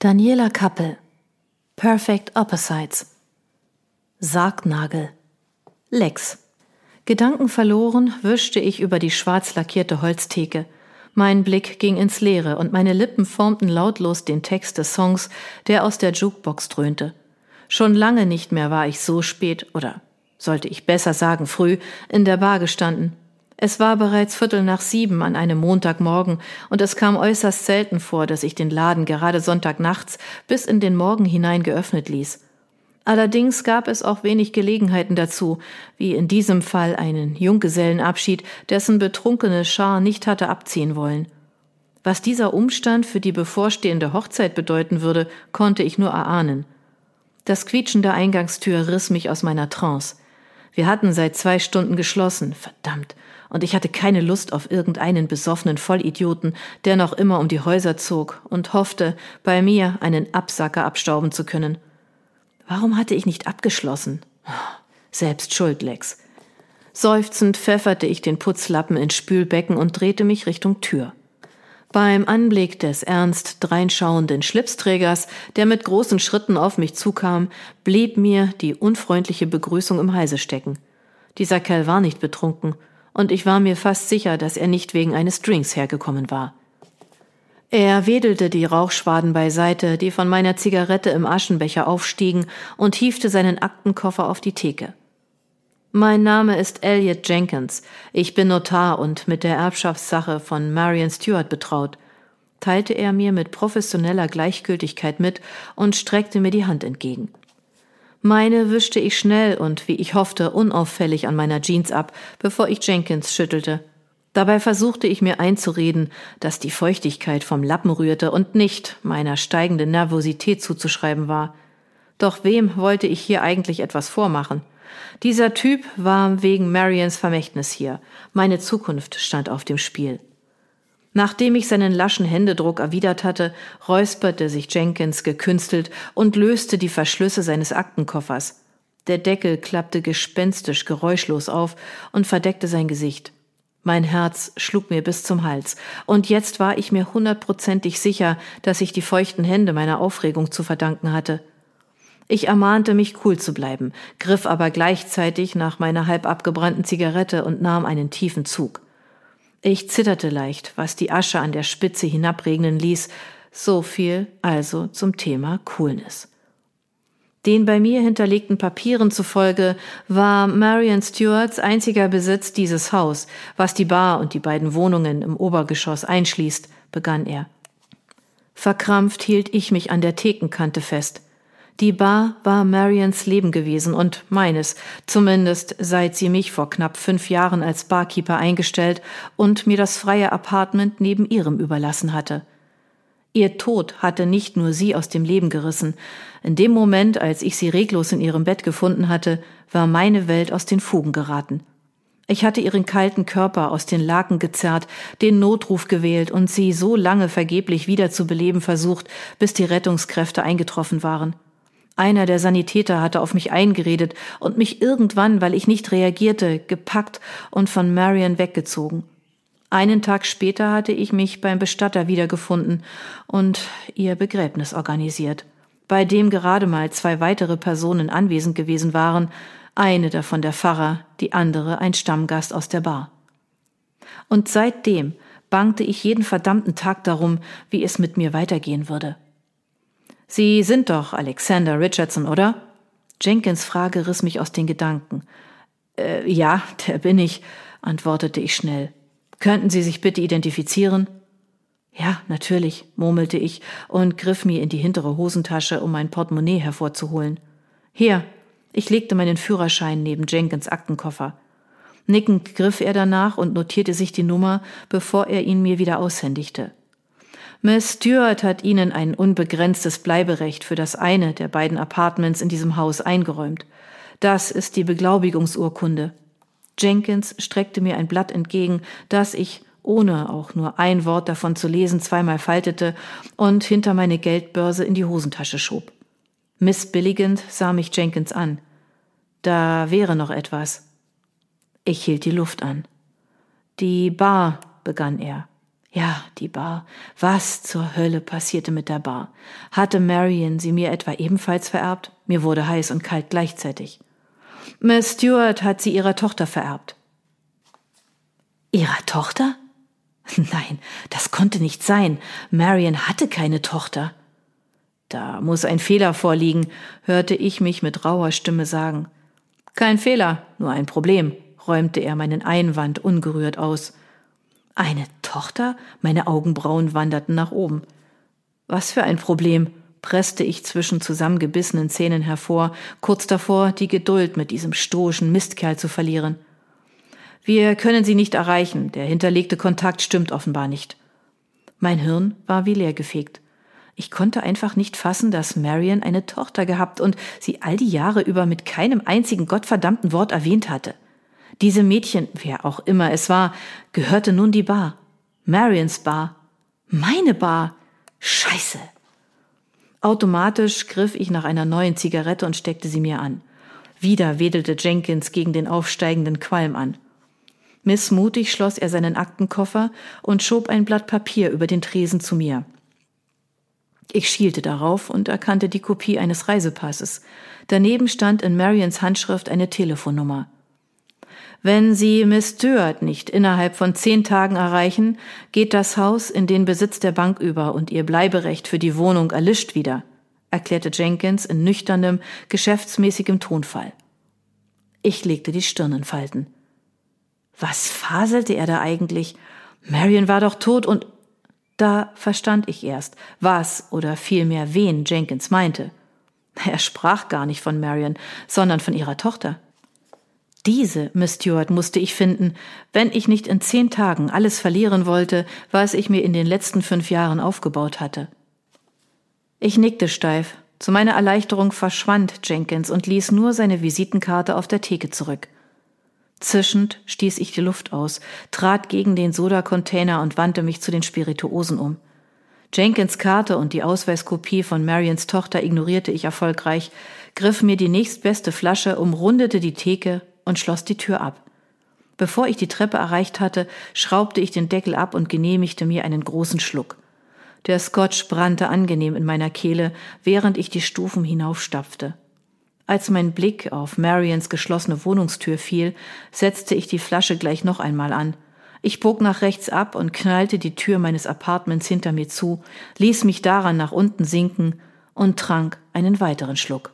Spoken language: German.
Daniela Kappel Perfect Opposites Sargnagel Lex Gedanken verloren wischte ich über die schwarz lackierte Holztheke. Mein Blick ging ins Leere und meine Lippen formten lautlos den Text des Songs, der aus der Jukebox dröhnte. Schon lange nicht mehr war ich so spät oder sollte ich besser sagen früh in der Bar gestanden. Es war bereits Viertel nach sieben an einem Montagmorgen, und es kam äußerst selten vor, dass ich den Laden gerade Sonntagnachts bis in den Morgen hinein geöffnet ließ. Allerdings gab es auch wenig Gelegenheiten dazu, wie in diesem Fall einen Junggesellenabschied, dessen betrunkene Schar nicht hatte abziehen wollen. Was dieser Umstand für die bevorstehende Hochzeit bedeuten würde, konnte ich nur erahnen. Das Quietschen der Eingangstür riss mich aus meiner Trance. Wir hatten seit zwei Stunden geschlossen, verdammt, und ich hatte keine Lust auf irgendeinen besoffenen Vollidioten, der noch immer um die Häuser zog und hoffte, bei mir einen Absacker abstauben zu können. Warum hatte ich nicht abgeschlossen? Selbst schuld, Lex. Seufzend pfefferte ich den Putzlappen ins Spülbecken und drehte mich Richtung Tür. Beim Anblick des ernst dreinschauenden Schlipsträgers, der mit großen Schritten auf mich zukam, blieb mir die unfreundliche Begrüßung im Halse stecken. Dieser Kerl war nicht betrunken, und ich war mir fast sicher, dass er nicht wegen eines Drinks hergekommen war. Er wedelte die Rauchschwaden beiseite, die von meiner Zigarette im Aschenbecher aufstiegen, und hiefte seinen Aktenkoffer auf die Theke. Mein Name ist Elliot Jenkins. Ich bin Notar und mit der Erbschaftssache von Marion Stewart betraut, teilte er mir mit professioneller Gleichgültigkeit mit und streckte mir die Hand entgegen. Meine wischte ich schnell und, wie ich hoffte, unauffällig an meiner Jeans ab, bevor ich Jenkins schüttelte. Dabei versuchte ich mir einzureden, dass die Feuchtigkeit vom Lappen rührte und nicht meiner steigenden Nervosität zuzuschreiben war. Doch wem wollte ich hier eigentlich etwas vormachen? Dieser Typ war wegen Marians Vermächtnis hier. Meine Zukunft stand auf dem Spiel. Nachdem ich seinen laschen Händedruck erwidert hatte, räusperte sich Jenkins gekünstelt und löste die Verschlüsse seines Aktenkoffers. Der Deckel klappte gespenstisch geräuschlos auf und verdeckte sein Gesicht. Mein Herz schlug mir bis zum Hals, und jetzt war ich mir hundertprozentig sicher, dass ich die feuchten Hände meiner Aufregung zu verdanken hatte. Ich ermahnte mich cool zu bleiben, griff aber gleichzeitig nach meiner halb abgebrannten Zigarette und nahm einen tiefen Zug. Ich zitterte leicht, was die Asche an der Spitze hinabregnen ließ. So viel also zum Thema Coolness. Den bei mir hinterlegten Papieren zufolge war Marion Stewarts einziger Besitz dieses Haus, was die Bar und die beiden Wohnungen im Obergeschoss einschließt, begann er. Verkrampft hielt ich mich an der Thekenkante fest. Die Bar war Marians Leben gewesen und meines, zumindest seit sie mich vor knapp fünf Jahren als Barkeeper eingestellt und mir das freie Apartment neben ihrem überlassen hatte. Ihr Tod hatte nicht nur sie aus dem Leben gerissen. In dem Moment, als ich sie reglos in ihrem Bett gefunden hatte, war meine Welt aus den Fugen geraten. Ich hatte ihren kalten Körper aus den Laken gezerrt, den Notruf gewählt und sie so lange vergeblich wiederzubeleben versucht, bis die Rettungskräfte eingetroffen waren. Einer der Sanitäter hatte auf mich eingeredet und mich irgendwann, weil ich nicht reagierte, gepackt und von Marion weggezogen. Einen Tag später hatte ich mich beim Bestatter wiedergefunden und ihr Begräbnis organisiert, bei dem gerade mal zwei weitere Personen anwesend gewesen waren, eine davon der Pfarrer, die andere ein Stammgast aus der Bar. Und seitdem bangte ich jeden verdammten Tag darum, wie es mit mir weitergehen würde. Sie sind doch Alexander Richardson, oder? Jenkins Frage riss mich aus den Gedanken. Äh, ja, der bin ich, antwortete ich schnell. Könnten Sie sich bitte identifizieren? Ja, natürlich, murmelte ich und griff mir in die hintere Hosentasche, um mein Portemonnaie hervorzuholen. Hier, ich legte meinen Führerschein neben Jenkins Aktenkoffer. Nickend griff er danach und notierte sich die Nummer, bevor er ihn mir wieder aushändigte. Miss Stewart hat Ihnen ein unbegrenztes Bleiberecht für das eine der beiden Apartments in diesem Haus eingeräumt. Das ist die Beglaubigungsurkunde. Jenkins streckte mir ein Blatt entgegen, das ich, ohne auch nur ein Wort davon zu lesen, zweimal faltete und hinter meine Geldbörse in die Hosentasche schob. Missbilligend sah mich Jenkins an. Da wäre noch etwas. Ich hielt die Luft an. Die Bar, begann er. Ja, die Bar. Was zur Hölle passierte mit der Bar? Hatte Marion sie mir etwa ebenfalls vererbt? Mir wurde heiß und kalt gleichzeitig. Miss Stewart hat sie ihrer Tochter vererbt. Ihrer Tochter? Nein, das konnte nicht sein. Marion hatte keine Tochter. Da muss ein Fehler vorliegen, hörte ich mich mit rauer Stimme sagen. Kein Fehler, nur ein Problem, räumte er meinen Einwand ungerührt aus. Eine Tochter? Meine Augenbrauen wanderten nach oben. Was für ein Problem, presste ich zwischen zusammengebissenen Zähnen hervor, kurz davor, die Geduld mit diesem stoischen Mistkerl zu verlieren. Wir können sie nicht erreichen, der hinterlegte Kontakt stimmt offenbar nicht. Mein Hirn war wie leergefegt. Ich konnte einfach nicht fassen, dass Marion eine Tochter gehabt und sie all die Jahre über mit keinem einzigen gottverdammten Wort erwähnt hatte. Diese Mädchen, wer auch immer es war, gehörte nun die Bar. Marions Bar. Meine Bar. Scheiße. Automatisch griff ich nach einer neuen Zigarette und steckte sie mir an. Wieder wedelte Jenkins gegen den aufsteigenden Qualm an. Missmutig schloss er seinen Aktenkoffer und schob ein Blatt Papier über den Tresen zu mir. Ich schielte darauf und erkannte die Kopie eines Reisepasses. Daneben stand in Marions Handschrift eine Telefonnummer. Wenn Sie Miss Stewart nicht innerhalb von zehn Tagen erreichen, geht das Haus in den Besitz der Bank über und Ihr Bleiberecht für die Wohnung erlischt wieder, erklärte Jenkins in nüchternem, geschäftsmäßigem Tonfall. Ich legte die Stirn in Falten. Was faselte er da eigentlich? Marion war doch tot und da verstand ich erst, was oder vielmehr wen Jenkins meinte. Er sprach gar nicht von Marion, sondern von ihrer Tochter. Diese Miss Stewart musste ich finden, wenn ich nicht in zehn Tagen alles verlieren wollte, was ich mir in den letzten fünf Jahren aufgebaut hatte. Ich nickte steif. Zu meiner Erleichterung verschwand Jenkins und ließ nur seine Visitenkarte auf der Theke zurück. Zischend stieß ich die Luft aus, trat gegen den Soda-Container und wandte mich zu den Spirituosen um. Jenkins Karte und die Ausweiskopie von Marions Tochter ignorierte ich erfolgreich, griff mir die nächstbeste Flasche, umrundete die Theke und schloss die Tür ab. Bevor ich die Treppe erreicht hatte, schraubte ich den Deckel ab und genehmigte mir einen großen Schluck. Der Scotch brannte angenehm in meiner Kehle, während ich die Stufen hinaufstapfte. Als mein Blick auf Marians geschlossene Wohnungstür fiel, setzte ich die Flasche gleich noch einmal an. Ich bog nach rechts ab und knallte die Tür meines Apartments hinter mir zu, ließ mich daran nach unten sinken und trank einen weiteren Schluck.